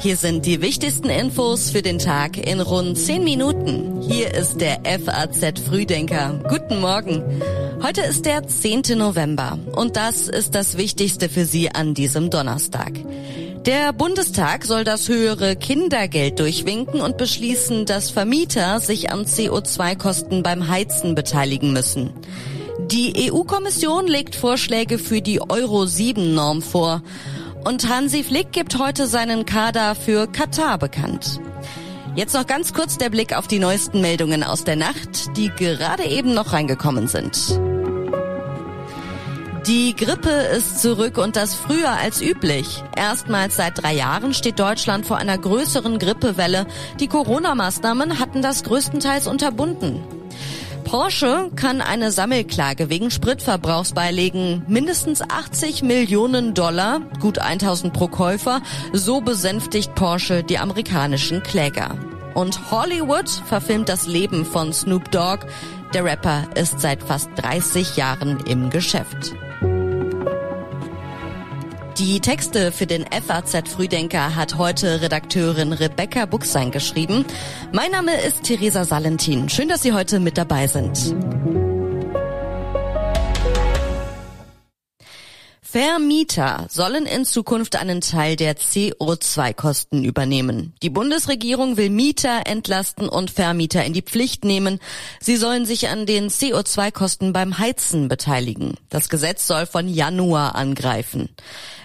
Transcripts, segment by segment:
Hier sind die wichtigsten Infos für den Tag in rund 10 Minuten. Hier ist der FAZ Frühdenker. Guten Morgen. Heute ist der 10. November und das ist das Wichtigste für Sie an diesem Donnerstag. Der Bundestag soll das höhere Kindergeld durchwinken und beschließen, dass Vermieter sich an CO2-Kosten beim Heizen beteiligen müssen. Die EU-Kommission legt Vorschläge für die Euro-7-Norm vor. Und Hansi Flick gibt heute seinen Kader für Katar bekannt. Jetzt noch ganz kurz der Blick auf die neuesten Meldungen aus der Nacht, die gerade eben noch reingekommen sind. Die Grippe ist zurück und das früher als üblich. Erstmals seit drei Jahren steht Deutschland vor einer größeren Grippewelle. Die Corona-Maßnahmen hatten das größtenteils unterbunden. Porsche kann eine Sammelklage wegen Spritverbrauchs beilegen. Mindestens 80 Millionen Dollar, gut 1000 pro Käufer. So besänftigt Porsche die amerikanischen Kläger. Und Hollywood verfilmt das Leben von Snoop Dogg. Der Rapper ist seit fast 30 Jahren im Geschäft. Die Texte für den FAZ Frühdenker hat heute Redakteurin Rebecca Buchsein geschrieben. Mein Name ist Theresa Salentin. Schön, dass Sie heute mit dabei sind. Vermieter sollen in Zukunft einen Teil der CO2-Kosten übernehmen. Die Bundesregierung will Mieter entlasten und Vermieter in die Pflicht nehmen. Sie sollen sich an den CO2-Kosten beim Heizen beteiligen. Das Gesetz soll von Januar angreifen.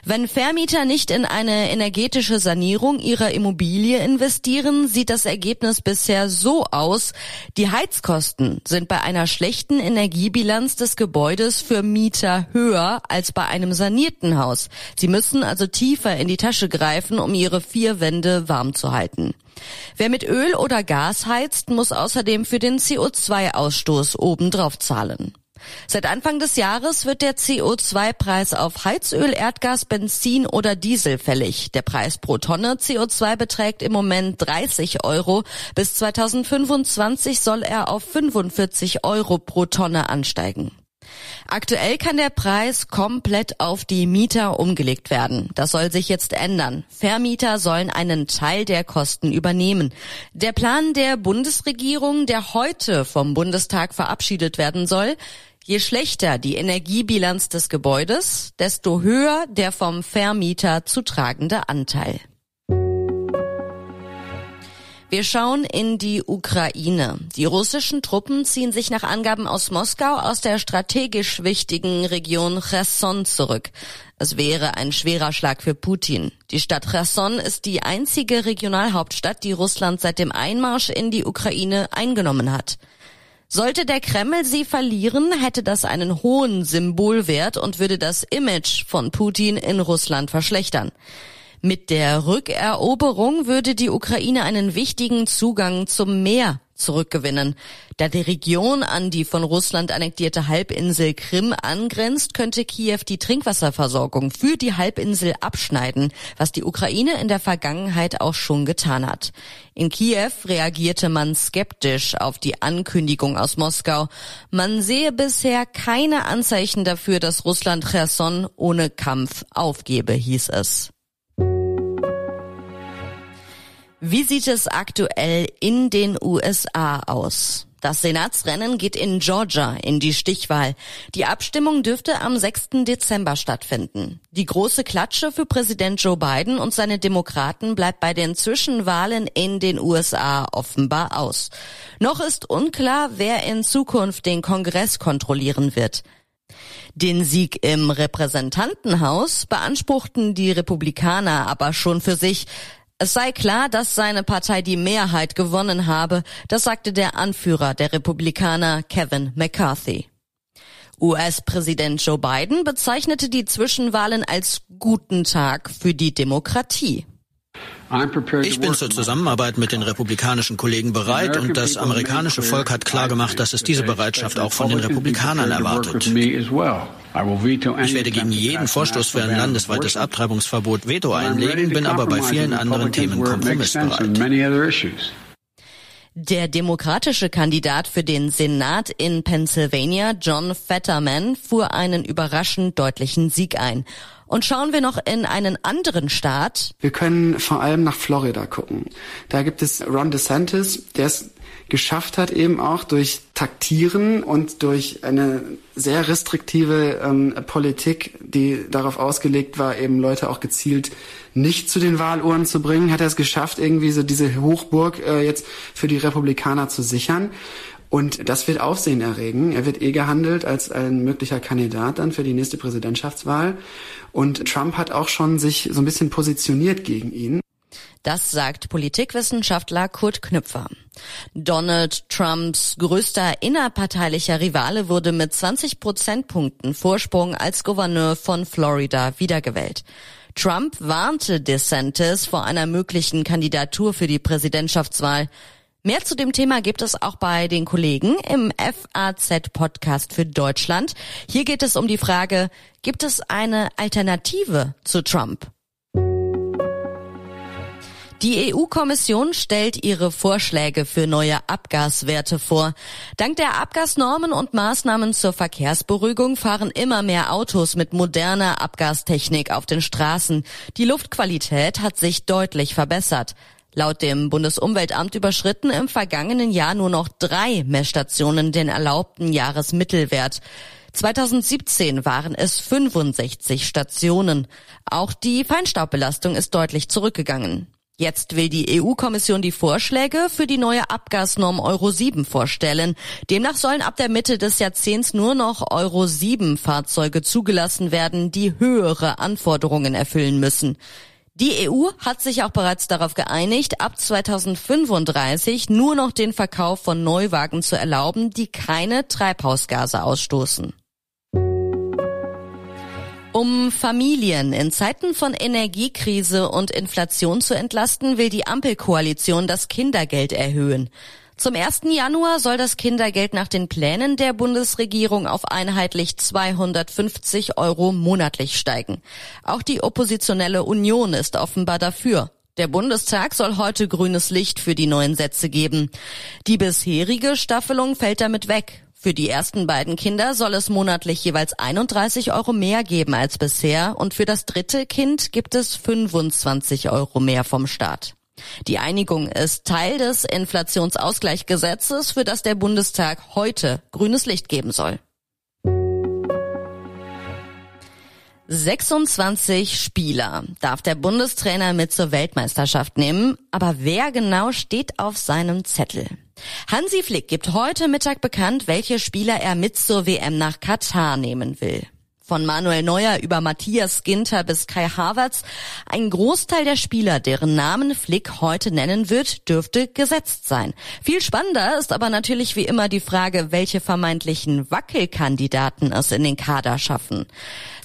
Wenn Vermieter nicht in eine energetische Sanierung ihrer Immobilie investieren, sieht das Ergebnis bisher so aus. Die Heizkosten sind bei einer schlechten Energiebilanz des Gebäudes für Mieter höher als bei einem sanierten Haus. Sie müssen also tiefer in die Tasche greifen, um ihre vier Wände warm zu halten. Wer mit Öl oder Gas heizt, muss außerdem für den CO2-Ausstoß obendrauf zahlen. Seit Anfang des Jahres wird der CO2-Preis auf Heizöl, Erdgas, Benzin oder Diesel fällig. Der Preis pro Tonne CO2 beträgt im Moment 30 Euro. Bis 2025 soll er auf 45 Euro pro Tonne ansteigen. Aktuell kann der Preis komplett auf die Mieter umgelegt werden. Das soll sich jetzt ändern. Vermieter sollen einen Teil der Kosten übernehmen. Der Plan der Bundesregierung, der heute vom Bundestag verabschiedet werden soll, Je schlechter die Energiebilanz des Gebäudes, desto höher der vom Vermieter zu tragende Anteil. Wir schauen in die Ukraine. Die russischen Truppen ziehen sich nach Angaben aus Moskau aus der strategisch wichtigen Region Cherson zurück. Es wäre ein schwerer Schlag für Putin. Die Stadt Cherson ist die einzige Regionalhauptstadt, die Russland seit dem Einmarsch in die Ukraine eingenommen hat. Sollte der Kreml sie verlieren, hätte das einen hohen Symbolwert und würde das Image von Putin in Russland verschlechtern. Mit der Rückeroberung würde die Ukraine einen wichtigen Zugang zum Meer zurückgewinnen. Da die Region an die von Russland annektierte Halbinsel Krim angrenzt, könnte Kiew die Trinkwasserversorgung für die Halbinsel abschneiden, was die Ukraine in der Vergangenheit auch schon getan hat. In Kiew reagierte man skeptisch auf die Ankündigung aus Moskau. Man sehe bisher keine Anzeichen dafür, dass Russland Cherson ohne Kampf aufgebe, hieß es. Wie sieht es aktuell in den USA aus? Das Senatsrennen geht in Georgia in die Stichwahl. Die Abstimmung dürfte am 6. Dezember stattfinden. Die große Klatsche für Präsident Joe Biden und seine Demokraten bleibt bei den Zwischenwahlen in den USA offenbar aus. Noch ist unklar, wer in Zukunft den Kongress kontrollieren wird. Den Sieg im Repräsentantenhaus beanspruchten die Republikaner aber schon für sich. Es sei klar, dass seine Partei die Mehrheit gewonnen habe, das sagte der Anführer der Republikaner Kevin McCarthy. US-Präsident Joe Biden bezeichnete die Zwischenwahlen als guten Tag für die Demokratie. Ich bin zur Zusammenarbeit mit den republikanischen Kollegen bereit und das amerikanische Volk hat klargemacht, dass es diese Bereitschaft auch von den Republikanern erwartet. Ich werde gegen jeden Vorstoß für ein landesweites Abtreibungsverbot Veto einlegen, bin aber bei vielen anderen Themen kompromissbereit. Der demokratische Kandidat für den Senat in Pennsylvania, John Fetterman, fuhr einen überraschend deutlichen Sieg ein. Und schauen wir noch in einen anderen Staat. Wir können vor allem nach Florida gucken. Da gibt es Ron DeSantis, der es geschafft hat, eben auch durch Taktieren und durch eine sehr restriktive ähm, Politik, die darauf ausgelegt war, eben Leute auch gezielt nicht zu den Wahluhren zu bringen, hat er es geschafft, irgendwie so diese Hochburg äh, jetzt für die Republikaner zu sichern. Und das wird Aufsehen erregen. Er wird eh gehandelt als ein möglicher Kandidat dann für die nächste Präsidentschaftswahl. Und Trump hat auch schon sich so ein bisschen positioniert gegen ihn. Das sagt Politikwissenschaftler Kurt Knüpfer. Donald Trumps größter innerparteilicher Rivale wurde mit 20 Prozentpunkten Vorsprung als Gouverneur von Florida wiedergewählt. Trump warnte DeSantis vor einer möglichen Kandidatur für die Präsidentschaftswahl. Mehr zu dem Thema gibt es auch bei den Kollegen im FAZ-Podcast für Deutschland. Hier geht es um die Frage, gibt es eine Alternative zu Trump? Die EU-Kommission stellt ihre Vorschläge für neue Abgaswerte vor. Dank der Abgasnormen und Maßnahmen zur Verkehrsberuhigung fahren immer mehr Autos mit moderner Abgastechnik auf den Straßen. Die Luftqualität hat sich deutlich verbessert. Laut dem Bundesumweltamt überschritten im vergangenen Jahr nur noch drei Messstationen den erlaubten Jahresmittelwert. 2017 waren es 65 Stationen. Auch die Feinstaubbelastung ist deutlich zurückgegangen. Jetzt will die EU-Kommission die Vorschläge für die neue Abgasnorm Euro 7 vorstellen. Demnach sollen ab der Mitte des Jahrzehnts nur noch Euro 7 Fahrzeuge zugelassen werden, die höhere Anforderungen erfüllen müssen. Die EU hat sich auch bereits darauf geeinigt, ab 2035 nur noch den Verkauf von Neuwagen zu erlauben, die keine Treibhausgase ausstoßen. Um Familien in Zeiten von Energiekrise und Inflation zu entlasten, will die Ampelkoalition das Kindergeld erhöhen. Zum 1. Januar soll das Kindergeld nach den Plänen der Bundesregierung auf einheitlich 250 Euro monatlich steigen. Auch die oppositionelle Union ist offenbar dafür. Der Bundestag soll heute grünes Licht für die neuen Sätze geben. Die bisherige Staffelung fällt damit weg. Für die ersten beiden Kinder soll es monatlich jeweils 31 Euro mehr geben als bisher und für das dritte Kind gibt es 25 Euro mehr vom Staat. Die Einigung ist Teil des Inflationsausgleichsgesetzes, für das der Bundestag heute grünes Licht geben soll. 26 Spieler darf der Bundestrainer mit zur Weltmeisterschaft nehmen, aber wer genau steht auf seinem Zettel? Hansi Flick gibt heute Mittag bekannt, welche Spieler er mit zur WM nach Katar nehmen will. Von Manuel Neuer über Matthias Ginter bis Kai Havertz. Ein Großteil der Spieler, deren Namen Flick heute nennen wird, dürfte gesetzt sein. Viel spannender ist aber natürlich wie immer die Frage, welche vermeintlichen Wackelkandidaten es in den Kader schaffen.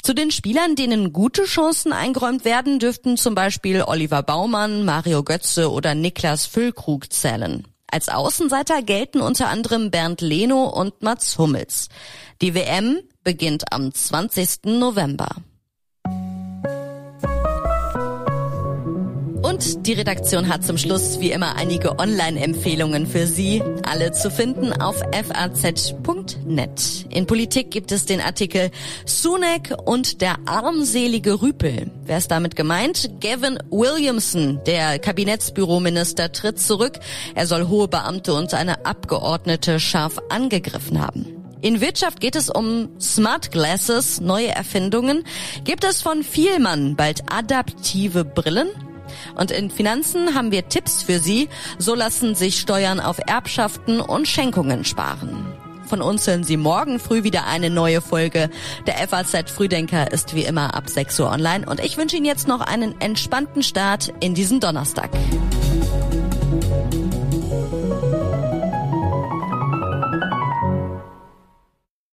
Zu den Spielern, denen gute Chancen eingeräumt werden, dürften zum Beispiel Oliver Baumann, Mario Götze oder Niklas Füllkrug zählen. Als Außenseiter gelten unter anderem Bernd Leno und Mats Hummels. Die WM beginnt am 20. November. Und die Redaktion hat zum Schluss wie immer einige Online-Empfehlungen für Sie, alle zu finden auf faz.net. In Politik gibt es den Artikel Sunak und der armselige Rüpel. Wer ist damit gemeint? Gavin Williamson, der Kabinettsbürominister, tritt zurück. Er soll hohe Beamte und eine Abgeordnete scharf angegriffen haben. In Wirtschaft geht es um Smart Glasses, neue Erfindungen. Gibt es von Vielmann bald adaptive Brillen? Und in Finanzen haben wir Tipps für Sie. So lassen sich Steuern auf Erbschaften und Schenkungen sparen. Von uns hören Sie morgen früh wieder eine neue Folge. Der FAZ Frühdenker ist wie immer ab 6 Uhr online und ich wünsche Ihnen jetzt noch einen entspannten Start in diesen Donnerstag.